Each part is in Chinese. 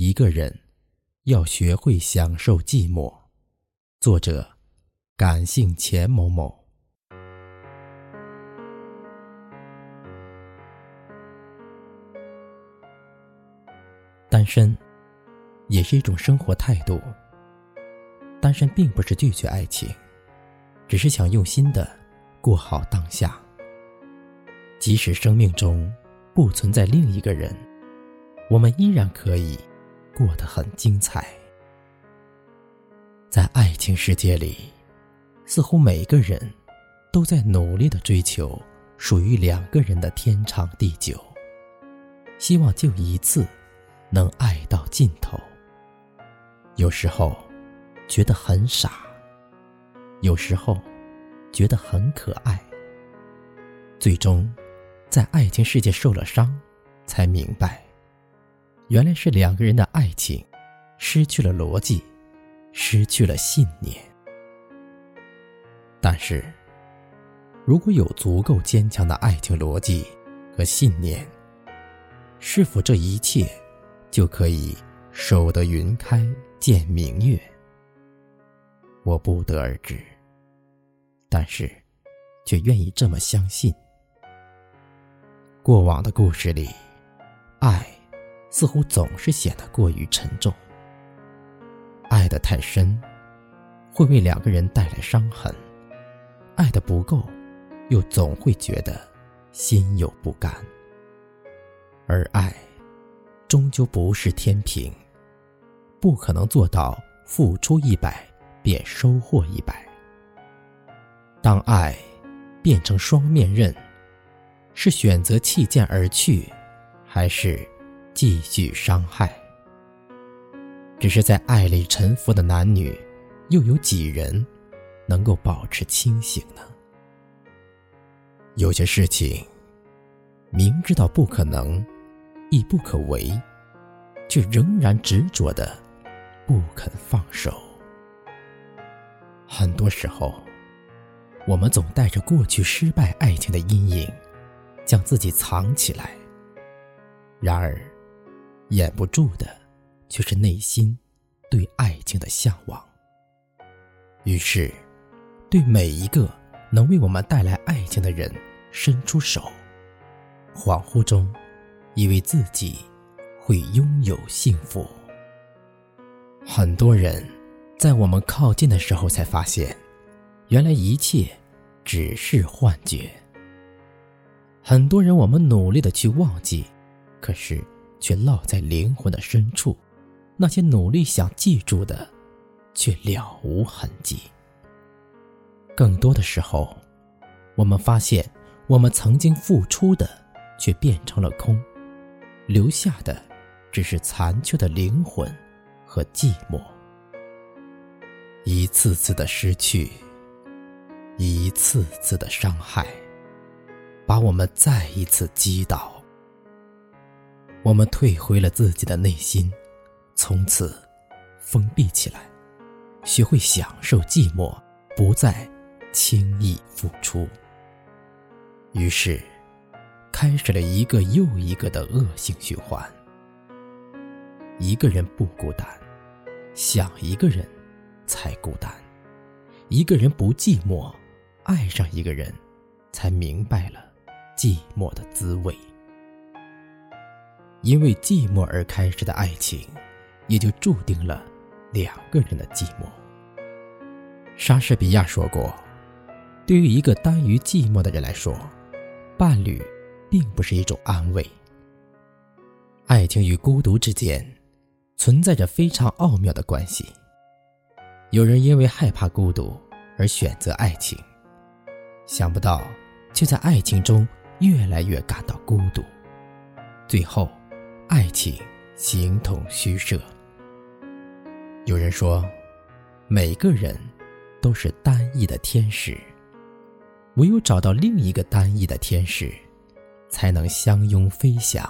一个人要学会享受寂寞。作者：感性钱某某。单身也是一种生活态度。单身并不是拒绝爱情，只是想用心的过好当下。即使生命中不存在另一个人，我们依然可以过得很精彩。在爱情世界里，似乎每个人都在努力的追求属于两个人的天长地久，希望就一次能爱到尽头。有时候觉得很傻，有时候觉得很可爱，最终。在爱情世界受了伤，才明白，原来是两个人的爱情失去了逻辑，失去了信念。但是，如果有足够坚强的爱情逻辑和信念，是否这一切就可以守得云开见明月？我不得而知，但是，却愿意这么相信。过往的故事里，爱似乎总是显得过于沉重。爱得太深，会为两个人带来伤痕；爱的不够，又总会觉得心有不甘。而爱，终究不是天平，不可能做到付出一百便收获一百。当爱变成双面刃。是选择弃剑而去，还是继续伤害？只是在爱里沉浮的男女，又有几人能够保持清醒呢？有些事情明知道不可能，亦不可为，却仍然执着的不肯放手。很多时候，我们总带着过去失败爱情的阴影。将自己藏起来，然而，掩不住的却是内心对爱情的向往。于是，对每一个能为我们带来爱情的人伸出手，恍惚中，以为自己会拥有幸福。很多人在我们靠近的时候才发现，原来一切只是幻觉。很多人，我们努力的去忘记，可是却落在灵魂的深处。那些努力想记住的，却了无痕迹。更多的时候，我们发现，我们曾经付出的，却变成了空，留下的，只是残缺的灵魂和寂寞。一次次的失去，一次次的伤害。把我们再一次击倒。我们退回了自己的内心，从此封闭起来，学会享受寂寞，不再轻易付出。于是，开始了一个又一个的恶性循环。一个人不孤单，想一个人才孤单；一个人不寂寞，爱上一个人才明白了。寂寞的滋味，因为寂寞而开始的爱情，也就注定了两个人的寂寞。莎士比亚说过：“对于一个耽于寂寞的人来说，伴侣并不是一种安慰。”爱情与孤独之间存在着非常奥妙的关系。有人因为害怕孤独而选择爱情，想不到却在爱情中。越来越感到孤独，最后，爱情形同虚设。有人说，每个人都是单一的天使，唯有找到另一个单一的天使，才能相拥飞翔。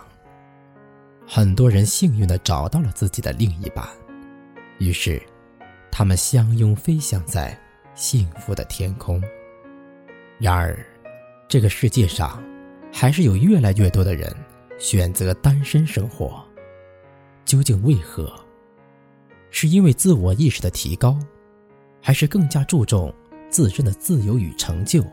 很多人幸运的找到了自己的另一半，于是，他们相拥飞翔在幸福的天空。然而，这个世界上，还是有越来越多的人选择单身生活，究竟为何？是因为自我意识的提高，还是更加注重自身的自由与成就？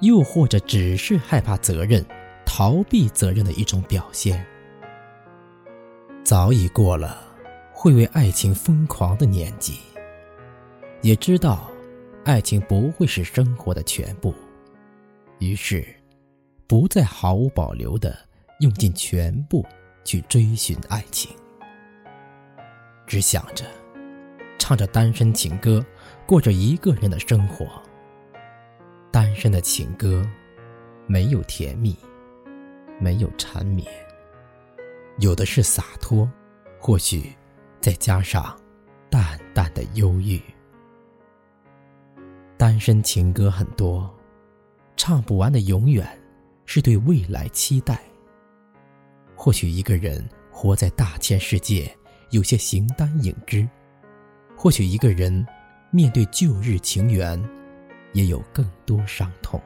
又或者只是害怕责任、逃避责任的一种表现？早已过了会为爱情疯狂的年纪，也知道爱情不会是生活的全部，于是不再毫无保留的用尽全部去追寻爱情，只想着唱着单身情歌，过着一个人的生活。单身的情歌，没有甜蜜，没有缠绵，有的是洒脱，或许再加上淡淡的忧郁。单身情歌很多，唱不完的永远是对未来期待。或许一个人活在大千世界，有些形单影只；或许一个人面对旧日情缘。也有更多伤痛。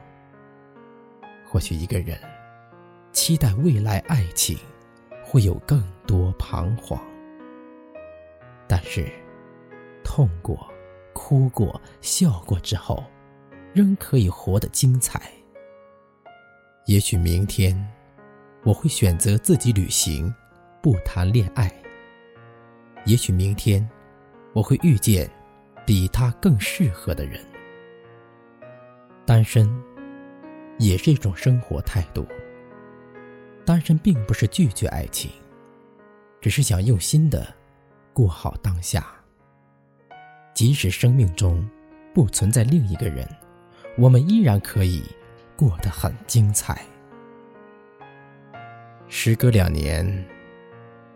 或许一个人期待未来爱情，会有更多彷徨。但是，痛过、哭过、笑过之后，仍可以活得精彩。也许明天，我会选择自己旅行，不谈恋爱。也许明天，我会遇见比他更适合的人。单身，也是一种生活态度。单身并不是拒绝爱情，只是想用心的过好当下。即使生命中不存在另一个人，我们依然可以过得很精彩。时隔两年，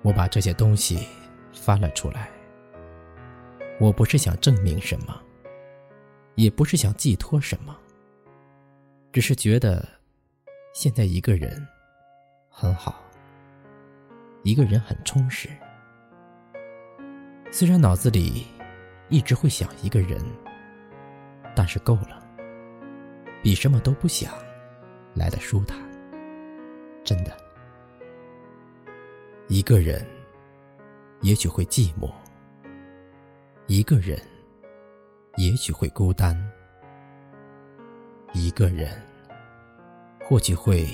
我把这些东西翻了出来。我不是想证明什么，也不是想寄托什么。只是觉得，现在一个人很好，一个人很充实。虽然脑子里一直会想一个人，但是够了，比什么都不想来的舒坦。真的，一个人也许会寂寞，一个人也许会孤单。一个人，或许会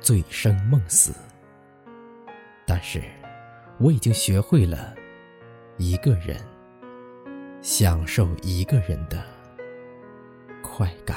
醉生梦死，但是我已经学会了一个人享受一个人的快感。